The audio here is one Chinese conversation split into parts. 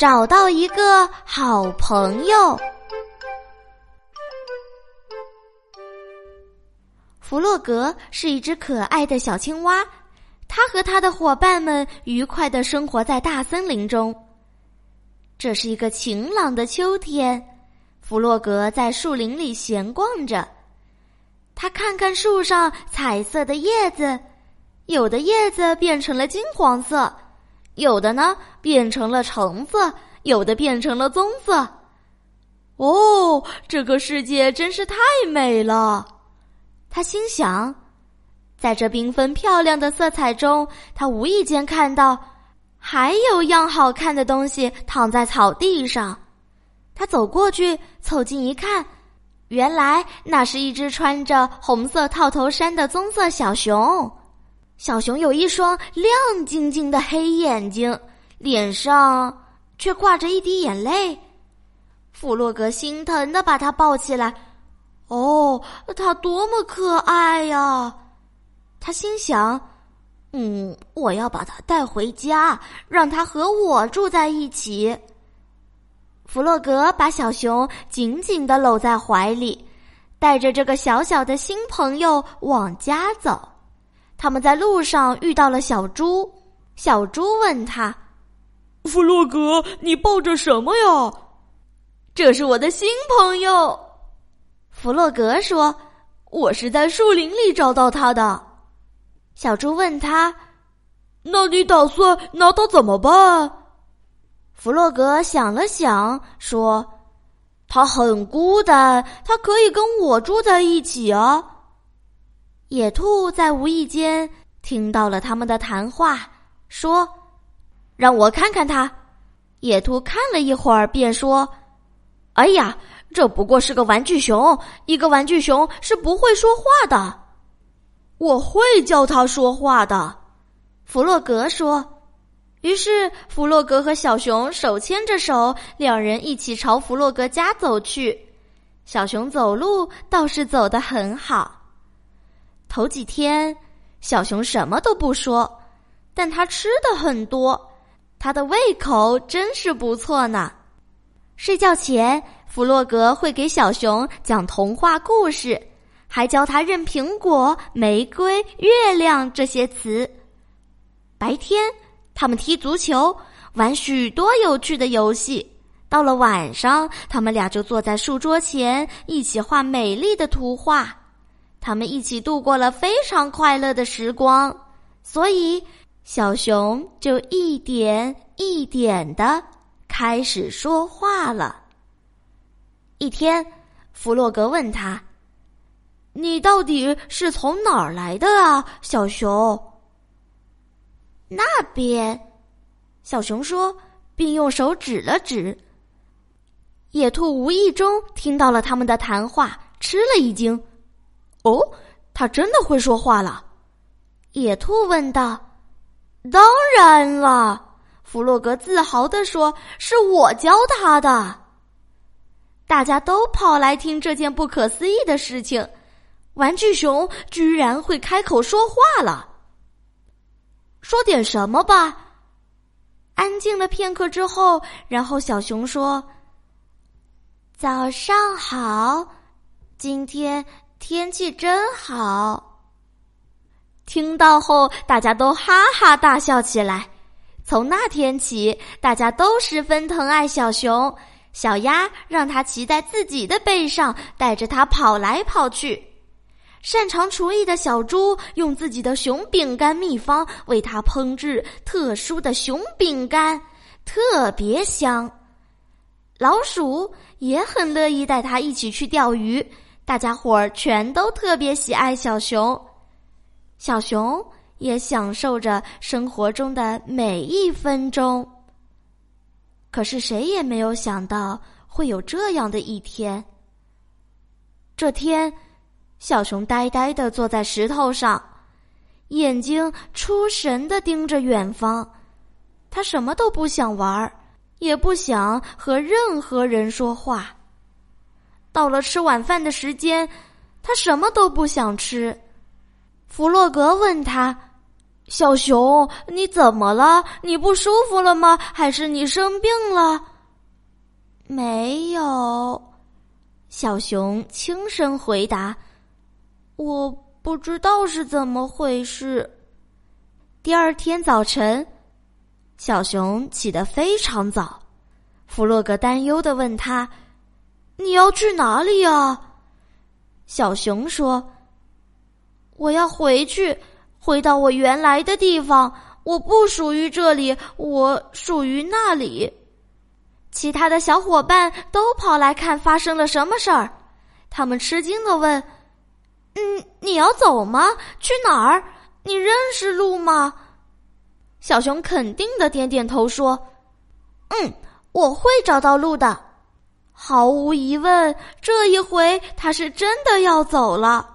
找到一个好朋友。弗洛格是一只可爱的小青蛙，他和他的伙伴们愉快的生活在大森林中。这是一个晴朗的秋天，弗洛格在树林里闲逛着，他看看树上彩色的叶子，有的叶子变成了金黄色。有的呢变成了橙色，有的变成了棕色。哦，这个世界真是太美了，他心想。在这缤纷漂亮的色彩中，他无意间看到还有样好看的东西躺在草地上。他走过去，凑近一看，原来那是一只穿着红色套头衫的棕色小熊。小熊有一双亮晶晶的黑眼睛，脸上却挂着一滴眼泪。弗洛格心疼的把它抱起来。哦，它多么可爱呀！他心想：“嗯，我要把它带回家，让它和我住在一起。”弗洛格把小熊紧紧的搂在怀里，带着这个小小的新朋友往家走。他们在路上遇到了小猪，小猪问他：“弗洛格，你抱着什么呀？”“这是我的新朋友。”弗洛格说，“我是在树林里找到他的。”小猪问他：“那你打算拿他怎么办？”弗洛格想了想，说：“他很孤单，他可以跟我住在一起啊。”野兔在无意间听到了他们的谈话，说：“让我看看他。”野兔看了一会儿，便说：“哎呀，这不过是个玩具熊，一个玩具熊是不会说话的。我会教他说话的。”弗洛格说。于是，弗洛格和小熊手牵着手，两人一起朝弗洛格家走去。小熊走路倒是走得很好。头几天，小熊什么都不说，但他吃的很多，他的胃口真是不错呢。睡觉前，弗洛格会给小熊讲童话故事，还教他认苹果、玫瑰、月亮这些词。白天，他们踢足球，玩许多有趣的游戏。到了晚上，他们俩就坐在书桌前，一起画美丽的图画。他们一起度过了非常快乐的时光，所以小熊就一点一点的开始说话了。一天，弗洛格问他：“你到底是从哪儿来的啊，小熊？”那边，小熊说，并用手指了指。野兔无意中听到了他们的谈话，吃了一惊。哦，他真的会说话了？野兔问道。当然了，弗洛格自豪地说：“是我教他的。”大家都跑来听这件不可思议的事情：玩具熊居然会开口说话了。说点什么吧。安静了片刻之后，然后小熊说：“早上好，今天。”天气真好。听到后，大家都哈哈大笑起来。从那天起，大家都十分疼爱小熊。小鸭让它骑在自己的背上，带着它跑来跑去。擅长厨艺的小猪用自己的熊饼干秘方为它烹制特殊的熊饼干，特别香。老鼠也很乐意带它一起去钓鱼。大家伙儿全都特别喜爱小熊，小熊也享受着生活中的每一分钟。可是谁也没有想到会有这样的一天。这天，小熊呆呆的坐在石头上，眼睛出神的盯着远方，他什么都不想玩儿，也不想和任何人说话。到了吃晚饭的时间，他什么都不想吃。弗洛格问他：“小熊，你怎么了？你不舒服了吗？还是你生病了？没有，小熊轻声回答：“我不知道是怎么回事。”第二天早晨，小熊起得非常早。弗洛格担忧的问他：“你要去哪里呀？”小熊说：“我要回去。”回到我原来的地方，我不属于这里，我属于那里。其他的小伙伴都跑来看发生了什么事儿，他们吃惊的问：“嗯，你要走吗？去哪儿？你认识路吗？”小熊肯定的点点头说：“嗯，我会找到路的。”毫无疑问，这一回他是真的要走了。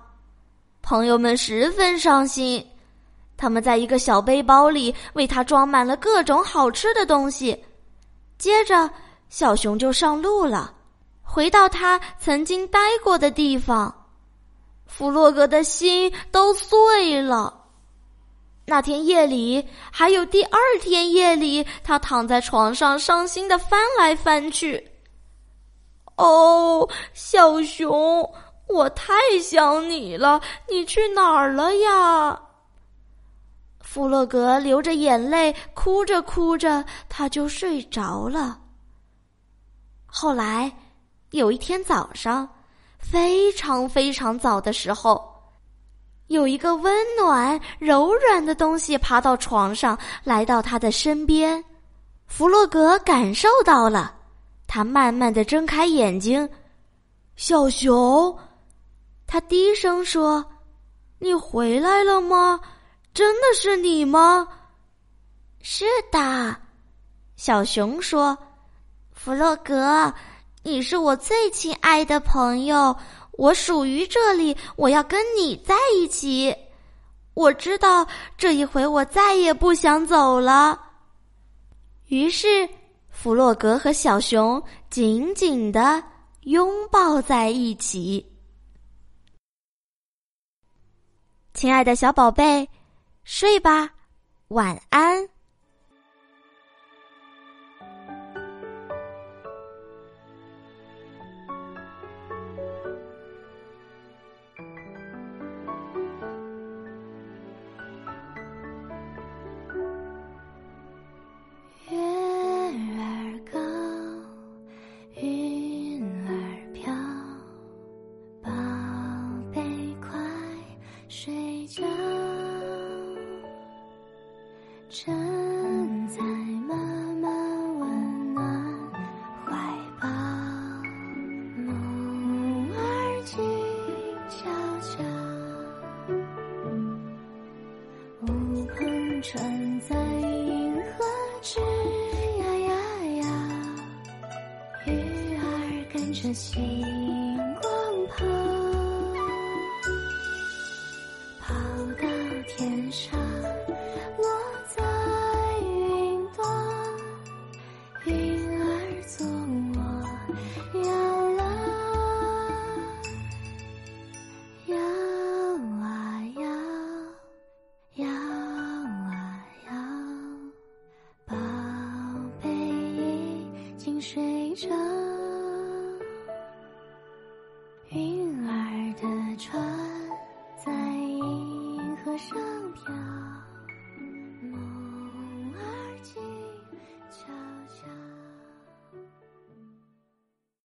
朋友们十分伤心。他们在一个小背包里为他装满了各种好吃的东西，接着小熊就上路了，回到他曾经待过的地方。弗洛格的心都碎了。那天夜里，还有第二天夜里，他躺在床上伤心的翻来翻去。哦，小熊，我太想你了，你去哪儿了呀？弗洛格流着眼泪，哭着哭着，他就睡着了。后来，有一天早上，非常非常早的时候，有一个温暖柔软的东西爬到床上，来到他的身边。弗洛格感受到了，他慢慢的睁开眼睛。小熊，他低声说：“你回来了吗？”真的是你吗？是的，小熊说：“弗洛格，你是我最亲爱的朋友，我属于这里，我要跟你在一起。我知道这一回我再也不想走了。”于是，弗洛格和小熊紧紧地拥抱在一起。亲爱的小宝贝。睡吧，晚安。站在妈妈温暖怀抱，梦儿静悄悄，乌篷船在银河吱呀呀呀，鱼儿跟着星睡着。云